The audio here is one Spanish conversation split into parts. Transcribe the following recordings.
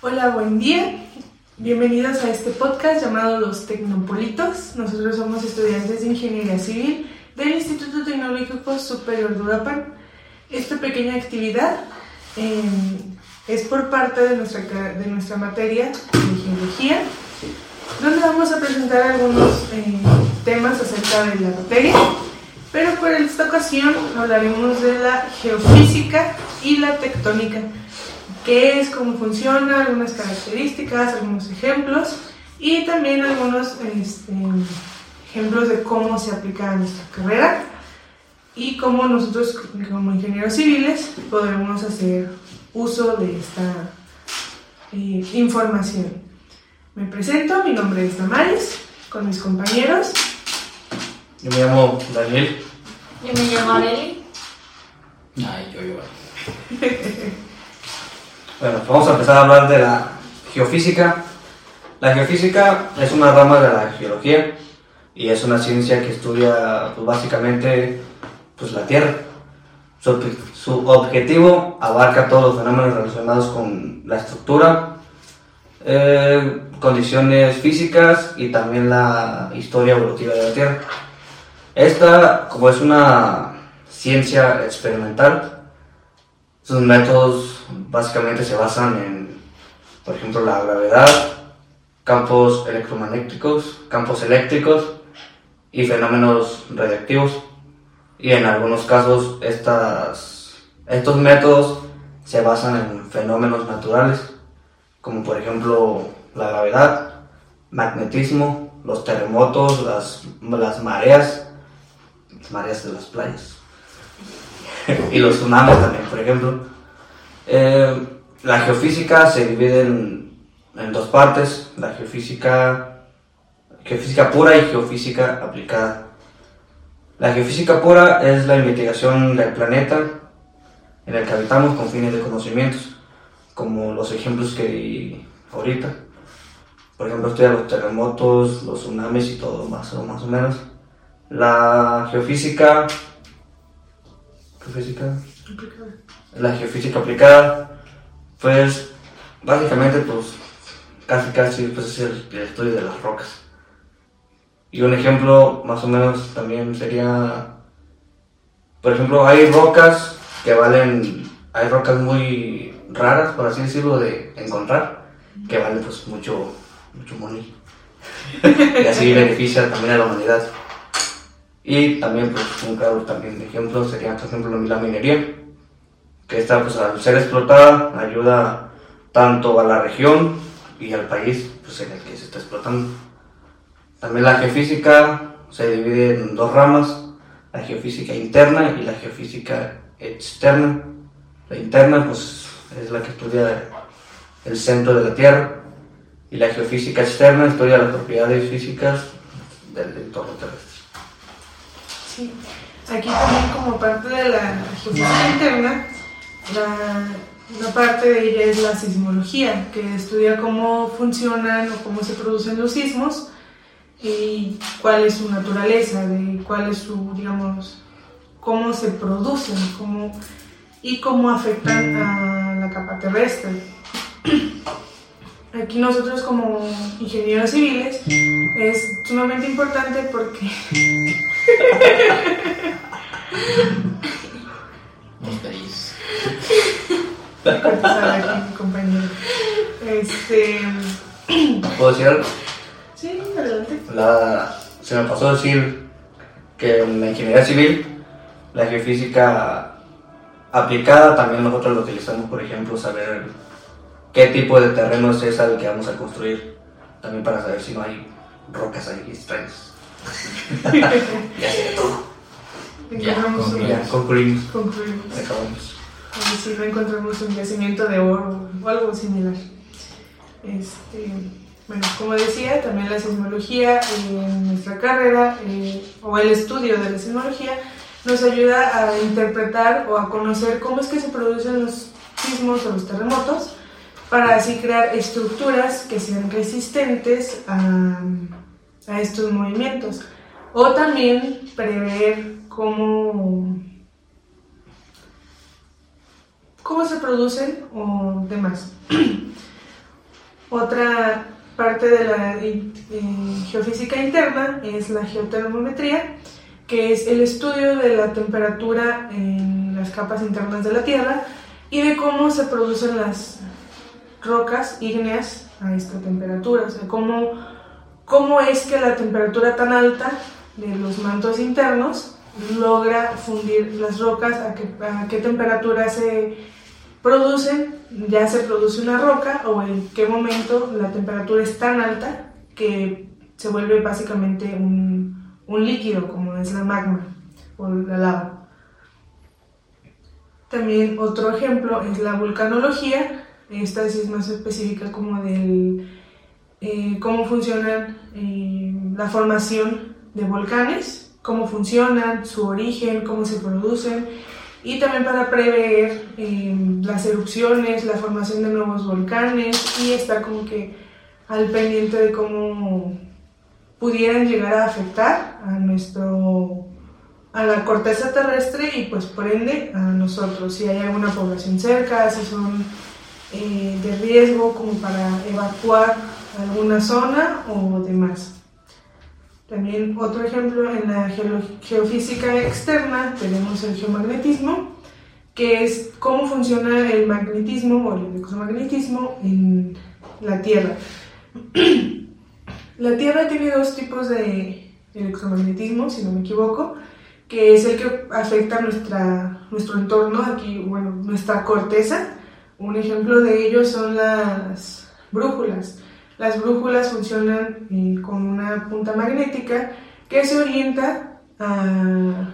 Hola, buen día. Bienvenidos a este podcast llamado Los Tecnopolitos. Nosotros somos estudiantes de Ingeniería Civil del Instituto Tecnológico Superior de Uruapan. Esta pequeña actividad eh, es por parte de nuestra, de nuestra materia de Geología, donde vamos a presentar algunos eh, temas acerca de la materia, pero por esta ocasión hablaremos de la geofísica y la tectónica qué es, cómo funciona, algunas características, algunos ejemplos y también algunos este, ejemplos de cómo se aplica a nuestra carrera y cómo nosotros como ingenieros civiles podremos hacer uso de esta eh, información. Me presento, mi nombre es Damaris, con mis compañeros. Yo me llamo Daniel. Yo me llamo Abeli. Ay, yo, yo. Bueno, vamos a empezar a hablar de la geofísica. La geofísica es una rama de la geología y es una ciencia que estudia pues, básicamente pues, la Tierra. Su, objetivo abarca todos los fenómenos relacionados con la estructura, eh, condiciones físicas y también la historia evolutiva de la Tierra. Esta, como es una ciencia experimental, sus métodos básicamente se basan en, por ejemplo, la gravedad, campos electromagnéticos, campos eléctricos y fenómenos radiactivos. Y en algunos casos estas, estos métodos se basan en fenómenos naturales, como por ejemplo la gravedad, magnetismo, los terremotos, las, las mareas, las mareas de las playas y los tsunamis también, por ejemplo. Eh, la geofísica se divide en, en, dos partes, la geofísica, geofísica pura y geofísica aplicada. La geofísica pura es la investigación del planeta en el que habitamos con fines de conocimientos, como los ejemplos que di ahorita. Por ejemplo, estudia los terremotos, los tsunamis y todo más o, más o menos. La geofísica geofísica aplicada. La geofísica aplicada, pues básicamente pues casi casi pues, es el, el, estudio de las rocas. Y un ejemplo más o menos también sería, por ejemplo, hay rocas que valen, hay rocas muy raras, por así decirlo, de encontrar, que valen pues mucho, mucho money. y así beneficia también a la humanidad. Y también, pues, un claro también ejemplo sería, por ejemplo, la minería, que está, pues, al ser explotada, ayuda tanto a la región y al país, pues, en el que se está explotando. También la geofísica se divide en dos ramas, la geofísica interna y la geofísica externa. La interna, pues, es la que estudia el centro de la Tierra, y la geofísica externa estudia las propiedades físicas del entorno terrestre. Aquí también como parte de la geofísica interna, la, parte de ella es la sismología, que estudia cómo funcionan o cómo se producen los sismos y cuál es su naturaleza, de cuál es su, digamos, cómo se producen cómo, y cómo afectan a la capa terrestre. Aquí nosotros como ingenieros civiles es sumamente importante porque Peris. aquí, compañero. Este. ¿Puedo decir algo? Sí, adelante. La, se me pasó a decir que en la ingeniería civil, la geofísica aplicada también nosotros lo utilizamos, por ejemplo, saber qué tipo de terreno es esa el que vamos a construir. También para saber si no hay rocas ahí extrañas. Ya sé todo. Encontramos Ya, un- Ya, concluimos. concluimos. Acabamos. A ver si no encontramos un yacimiento de oro o algo similar. Este, bueno, como decía, también la sismología en nuestra carrera eh, o el estudio de la sismología nos ayuda a interpretar o a conocer cómo es que se producen los sismos o los terremotos para así crear estructuras que sean resistentes a, a estos movimientos. O también prever cómo cómo se producen o demás. Otra parte de la eh, geofísica interna es la geotermometría, que es el estudio de la temperatura en las capas internas de la Tierra y de cómo se producen las rocas ígneas a esta temperatura, o sea, cómo, cómo es que la temperatura tan alta de los mantos internos logra fundir las rocas, a qué, temperatura se producen, ya se produce una roca o en qué momento la temperatura es tan alta que se vuelve básicamente un, un líquido como es la magma o la lava. También otro ejemplo es la vulcanología, esta sí es más específica como del eh, cómo funciona eh, la formación de volcanes, cómo funcionan, su origen, cómo se producen y también para prever eh, las erupciones, la formación de nuevos volcanes y estar como que al pendiente de cómo pudieran llegar a afectar a nuestro a la corteza terrestre y pues por ende a nosotros. Si hay alguna población cerca si son eh, de riesgo como para evacuar alguna zona o demás también otro ejemplo en la geofísica externa tenemos el geomagnetismo, que es cómo funciona el magnetismo o el electromagnetismo en la Tierra. La Tierra tiene dos tipos de electromagnetismo, si no me equivoco, que es el que afecta nuestra, nuestro entorno, aquí, bueno, nuestra corteza. Un ejemplo de ello son las brújulas. Las brújulas funcionan eh, con una punta magnética que se orienta a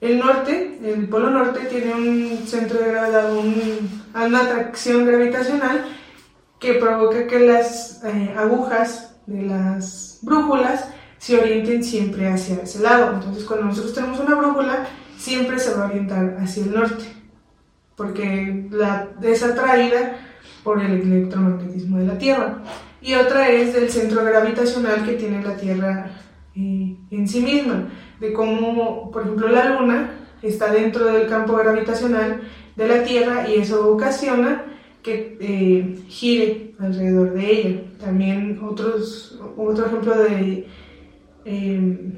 el norte, el polo norte tiene un centro de gravedad, una atracción gravitacional que provoca que las eh, agujas de las brújulas se orienten siempre hacia ese lado. Entonces, cuando nosotros tenemos una brújula, siempre se va a orientar hacia el norte, porque la, es atraída por el electromagnetismo de la Tierra. Y otra es del centro gravitacional que tiene la Tierra eh, en sí misma, de cómo, por ejemplo, la Luna está dentro del campo gravitacional de la Tierra y eso ocasiona que eh, gire alrededor de ella. También otros, otro ejemplo de eh,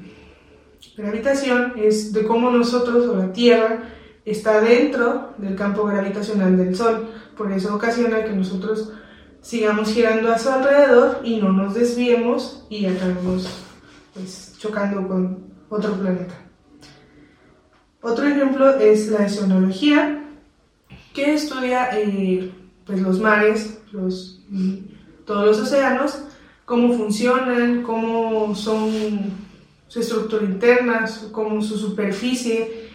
gravitación es de cómo nosotros o la Tierra está dentro del campo gravitacional del Sol. Por eso ocasiona que nosotros sigamos girando a su alrededor y no nos desviemos y acabemos pues, chocando con otro planeta. Otro ejemplo es la oceanología, que estudia eh, pues, los mares, los, todos los océanos, cómo funcionan, cómo son su estructura interna, cómo su superficie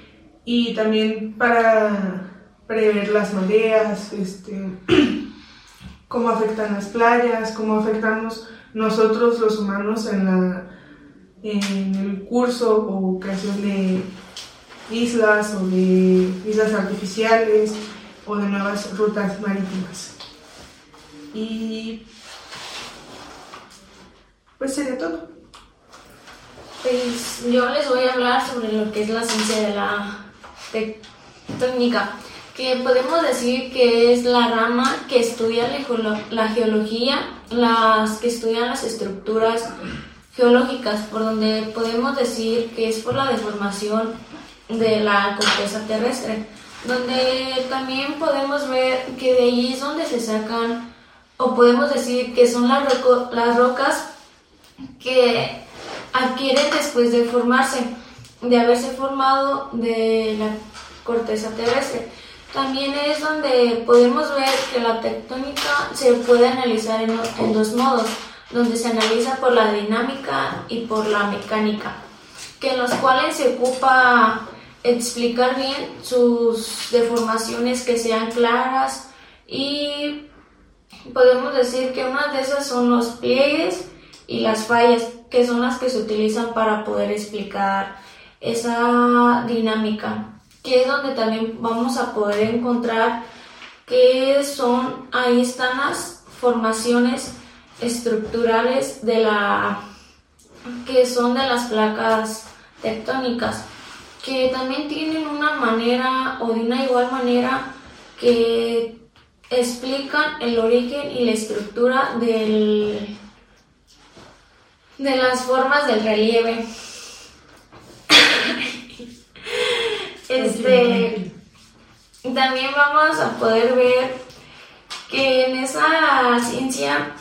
y también para prever las mareas, este, cómo afectan las playas, cómo afectamos nosotros los humanos en, la, en el curso o creación de islas o de islas artificiales o de nuevas rutas marítimas. Y pues sería todo. Pues yo les voy a hablar sobre lo que es la ciencia de la tectónica que podemos decir que es la rama que estudia la geología, las que estudian las estructuras geológicas, por donde podemos decir que es por la deformación de la corteza terrestre, donde también podemos ver que de ahí es donde se sacan, o podemos decir que son las, las rocas que adquieren después de formarse, de haberse formado de la corteza terrestre. También es donde podemos ver que la tectónica se puede analizar en, dos modos, donde se analiza por la dinámica y por la mecánica, que en los cuales se ocupa explicar bien sus deformaciones que sean claras y podemos decir que una de esas son los pliegues y las fallas, que son las que se utilizan para poder explicar esa dinámica que es donde también vamos a poder encontrar que son, ahí están las formaciones estructurales de la, que son de las placas tectónicas. que también tienen una manera o de una igual manera que explican el origen y la estructura del, de las formas del relieve. Este, también vamos a poder ver que en esa ciencia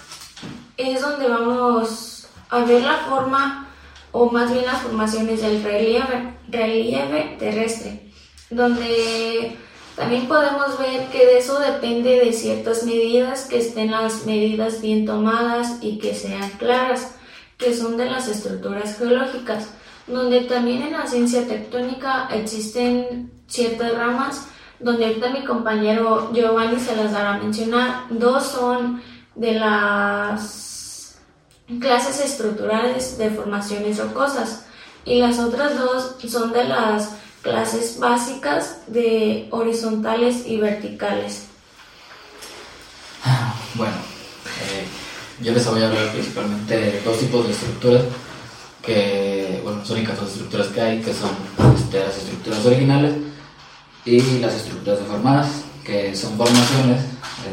es donde vamos a ver la forma o más bien las formaciones del relieve, relieve terrestre, donde también podemos ver que de eso depende de ciertas medidas, que estén las medidas bien tomadas y que sean claras, que son de las estructuras geológicas, donde también en la ciencia tectónica existen ciertas ramas, donde ahorita mi compañero Giovanni se las dará a mencionar. Dos son de las clases estructurales de formaciones rocosas y las otras dos son de las clases básicas de horizontales y verticales. Bueno, eh, yo les voy a hablar principalmente de dos tipos de estructuras, que, son únicas dos estructuras que hay, que son este, las estructuras originales y las estructuras deformadas, que son formaciones,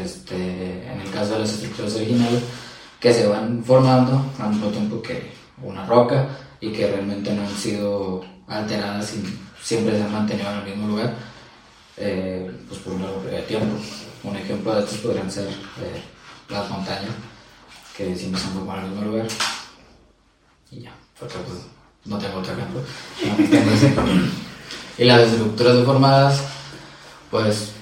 este, en el caso de las estructuras originales, que se van formando al mismo tiempo que una roca y que realmente no han sido alteradas y siempre se han mantenido en el mismo lugar eh, pues por un largo periodo de tiempo. Un ejemplo de estos podrían ser eh, las montañas, que siempre se han formado en el mismo lugar. Y ya, porque pues, no tengo otro ejemplo. y las estructuras deformadas, pues,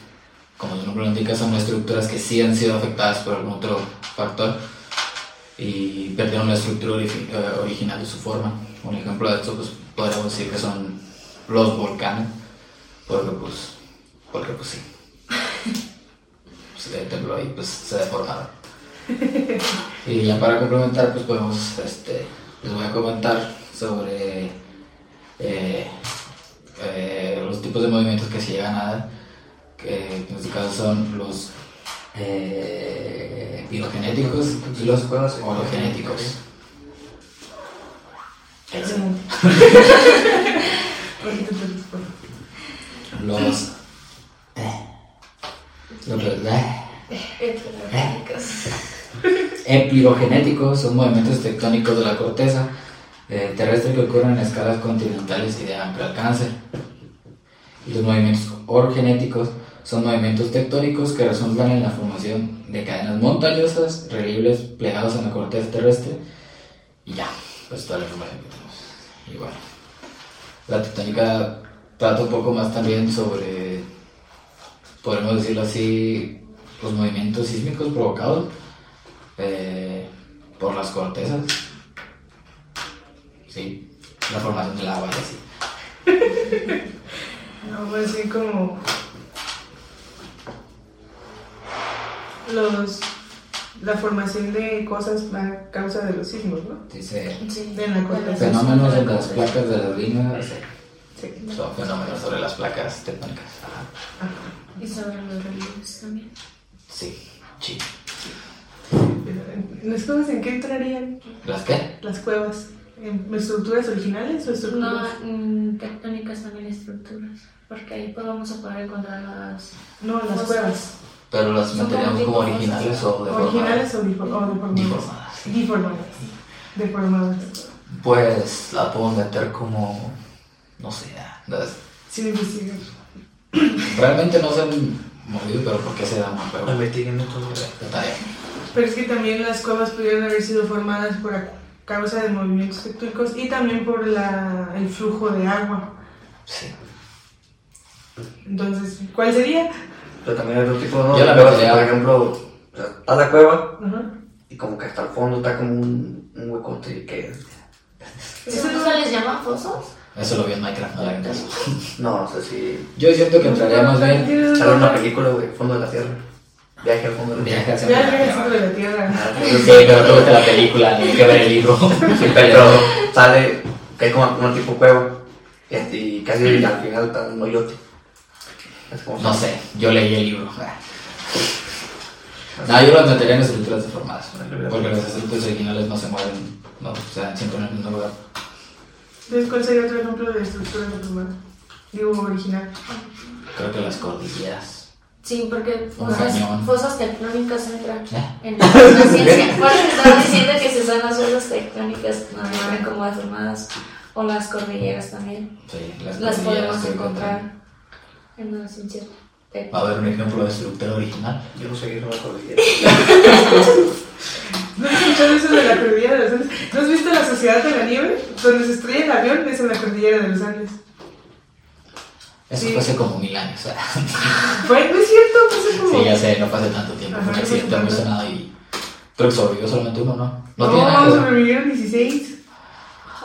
como su nombre lo indica, son estructuras que sí han sido afectadas por algún otro factor y perdieron la estructura eh, original de su forma. Un ejemplo de esto, pues, podríamos decir que son los volcanes, porque pues, porque pues sí. Se tembló y pues se deformaron. Y ya para complementar, pues podemos, este, les voy a comentar sobre eh, eh, los tipos de movimientos que se llegan a dar, que en este caso son los eh, pirogenéticos y los respondo. Los... los epirogenéticos son movimientos tectónicos de la corteza eh, terrestre que ocurren en escalas continentales y de amplio alcance. Y los movimientos orogenéticos son movimientos tectónicos que resultan en la formación de cadenas montañosas, relieves plegados en la corteza terrestre. Y ya, pues toda la información que tenemos. Y bueno, la tectónica trata un poco más también sobre, podemos decirlo así, los movimientos sísmicos provocados eh, por las cortezas. Sí, la formación del agua y así. No, pues así como los la formación de cosas a causa de los sismos, ¿no? Dice Sí. De la fenómenos en las placas de las líneas. Sí. Son fenómenos sobre las placas tectónicas. Ajá. Ajá. Y sobre los relieves también. Sí, sí. ¿Las cuevas en qué entrarían? ¿Las qué? ¿Las cuevas? ¿En estructuras originales o No, estructuras? mm, tectónicas también estructuras, porque ahí pues vamos a poder encontrar las... No, las Cosas. cuevas. Pero las meteríamos como originales o deformadas. ¿Originales o, difo- o deformadas? Deformadas. Deformadas. Deformadas. Pues la puedo meter como. No sé. Sin investigar. Realmente no se han movido, pero ¿por qué se da más? Pero Investiguen todo. detalle. Pero es que también las cuevas pudieron haber sido formadas por a causa de movimientos tectónicos y también por la, el flujo de agua. Sí. Entonces, ¿cuál sería? Pero también hay otro tipo ¿no? Yo la de cuevas, por ejemplo, o sea, está la cueva Ajá. y como que hasta el fondo está como un, un huecote que... ¿Eso no se les llama fosos? Eso lo vi en Minecraft, no la. No, no sé si... Yo siento que entraría más bien. Sale una película, güey, Fondo de la Tierra. Viaje al fondo de la Viaje Tierra. centro de la Tierra. Ah, Sí, pero no gusta la película, ni que ver el libro. Sí, pero sale que hay como una tipo cueva este, y casi al final está un hoyote. Es como- No sé, yo leí el libro. No, yo las metería en estructuras deformadas. Porque las estructuras originales no se mueven, no, o sea, siempre en el mismo lugar. Entonces, ¿cuál sería otro ejemplo de estructura deformada? Digo, original. Creo que las cordilleras. Sí, porque fosas, fosas tectónicas entran en la, la ciencia. Por eso estaba diciendo que se son las fosas tectónicas, no vienen como deformadas. O las cordilleras también. Sí, las, Las podemos encontrar en la ciencia Va a haber un ejemplo de estructura original. Yo no sé qué es una cordillera. ¿No has escuchado eso de la cordillera de los Andes? ¿No has visto la Sociedad de la Nieve? Donde se estrella el avión es en la cordillera de los Andes. Eso Sí. fue hace como mil años. o sea. Fue, no es cierto, fue como... Sí, ya sé, no hace tanto tiempo. Ajá, Fue un no accidente sonado y creo que sobrevivió solamente uno, ¿no? No, No, tiene nada que ver. sobrevivieron 16.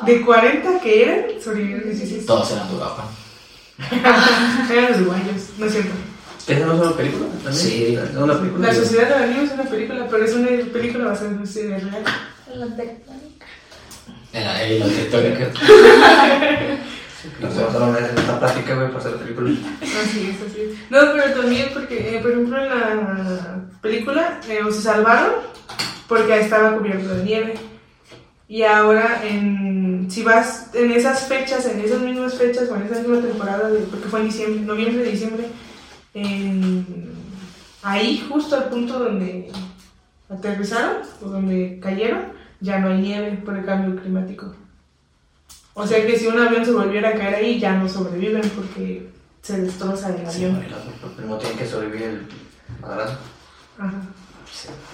De 40 que eran, sobrevivieron 16. Todos eran de Europa. Eran los uruguayos, no es cierto. ¿Esa no es una película? ¿También? Sí. ¿Es una película? La Sociedad de la Nieve es una película, pero es una película basada en una historia real. La tectónica. Era la tectónica. Nos pasaron en esta plática, güey, para hacer la película. Así es, así es. No, pero también porque, eh, por ejemplo, en la película eh, se salvaron porque estaba cubierto de nieve. Y ahora, en, si vas en esas fechas, en esas mismas fechas o en esa misma temporada, de- porque fue en diciembre, noviembre, diciembre, en- ahí, justo al punto donde aterrizaron o donde cayeron, ya no hay nieve por el cambio climático. O sea que si un avión se volviera a caer ahí, ya no sobreviven porque se destroza el Sí, avión. bueno. Primero tienen que sobrevivir el madrazo. Ajá.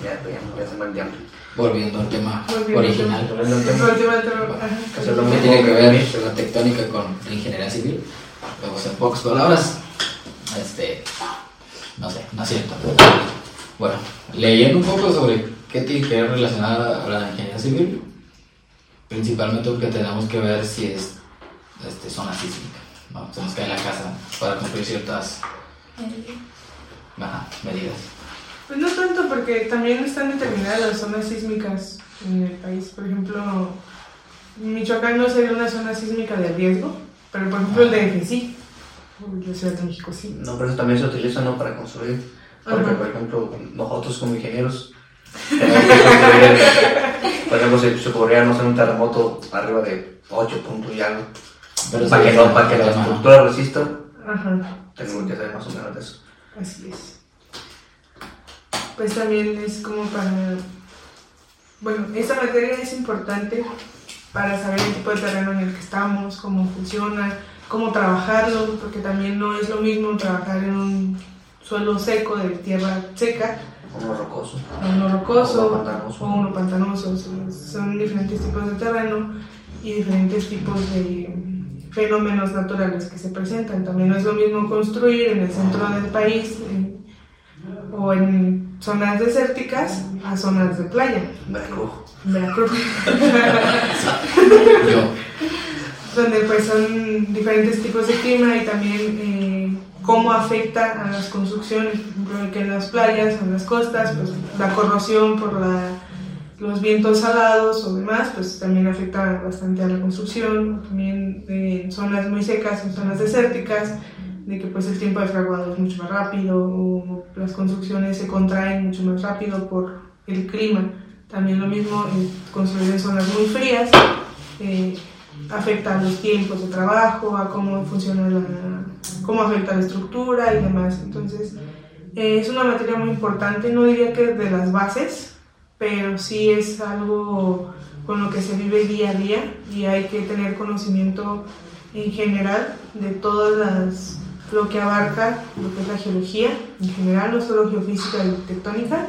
Ya, pues, ya, ya se hambre. Volviendo al tema Volviendo original. Volviendo al tema. Por el tema del terror, Bueno, ajá. eso es lo ¿Qué mismo. tiene que ver la tectónica con la ingeniería civil? Pues en pocas palabras, este, no sé, no es cierto. Bueno, leyendo un poco sobre qué tiene que ver relacionada a la ingeniería civil, principalmente porque tenemos que ver si es este, zona sísmica, ¿no? Se nos cae la casa para cumplir ciertas ajá, medidas. Pues no tanto, porque también están determinadas las zonas sísmicas en el país. Por ejemplo, Michoacán no sería una zona sísmica de riesgo, pero por ejemplo el DF sí. La Ciudad de México sí. No, pero eso también se utiliza ¿no? para construir. Porque, Ajá. por ejemplo, nosotros como ingenieros, tenemos que construir, por ejemplo, si se podría no sé, un terremoto arriba de 8 puntos y algo, Pero para sí, que, no, para que la estructura resista, Ajá. tenemos que saber más o menos de eso. Así es. Pues también es como para... Bueno, esta materia es importante para saber el tipo de terreno en el que estamos, cómo funciona, cómo trabajarlo, porque también no es lo mismo trabajar en un suelo seco de tierra seca, Uno rocoso. uno rocoso, uno pantanoso. o uno pantanoso. Son- diferentes tipos de terreno y diferentes tipos de fenómenos naturales que se presentan. También no es lo mismo construir en el centro del país en- o en zonas desérticas a zonas de playa. Veracruz. Veracruz, Yo, donde pues son diferentes tipos de clima y también eh, cómo afecta a las construcciones, por ejemplo, que en las playas, en las costas, pues la corrosión por la, los vientos salados o demás, pues también afecta bastante a la construcción, también eh, en zonas muy secas, en zonas desérticas, de que pues el tiempo de fraguado es mucho más rápido o las construcciones se contraen mucho más rápido por el clima. También lo mismo construir en zonas muy frías, eh, afecta a los tiempos de trabajo, a cómo funciona la, cómo afecta la estructura y demás. Entonces, eh, es una materia muy importante, no diría que de las bases, pero sí es algo con lo que se vive día a día y hay que tener conocimiento en general de todas las lo que abarca lo que es la geología en general, no solo geofísica y tectónica,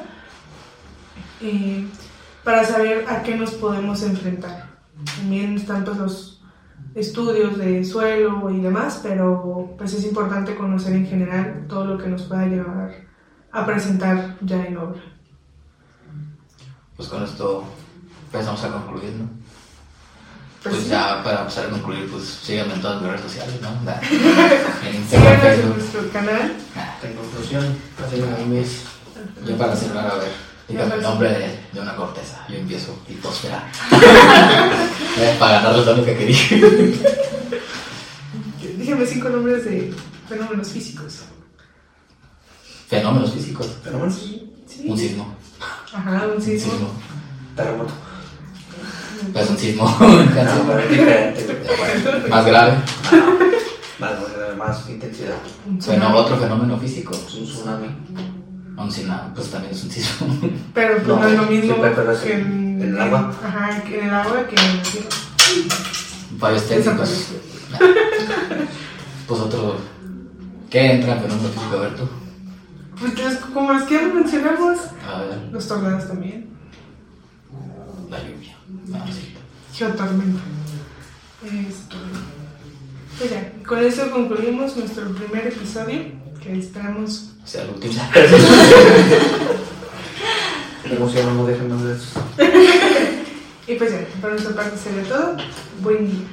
eh, para saber a qué nos podemos enfrentar. También pues, los estudios de suelo y demás, pero pues es importante conocer en general todo lo que nos pueda llevar a presentar ya en obra. pues con esto empezamos a concluir, ¿no? Pues Pues sí. ya para empezar a concluir, pues síganme en todas mis redes sociales, ¿no? En Instagram, en nuestro canal. Ah, En conclusión, así a mis Yo para cerrar, a ver, el nombre de, de una corteza. Yo empiezo litosfera. Para ganarles la única que dije. Dígame cinco nombres de fenómenos físicos. Fenómenos físicos. fenómenos. Sí. Un sismo. Ajá, un Un sismo. sismo. Terremoto. Pues un sismo. No, Más grave. Más, más, intensidad. Bueno, otro fenómeno físico. Es un tsunami. Un tsunami, pues también es un sismo. Pero pues No, no, es lo mismo sí, pero es que en el agua. Ajá, que en el agua que en el cielo. Fallos técnicos. Pues otro. ¿Qué entra en fenómeno físico, Alberto? Pues los- como los que mencionamos, A ver, los tornados también. la lluvia. No, sí. Geotormenta. Esto. Pues ya, con eso concluimos nuestro primer episodio, que esperamos. Sea, el último. No dejen más de eso. Y pues ya, por nuestra parte sería todo. Buen día.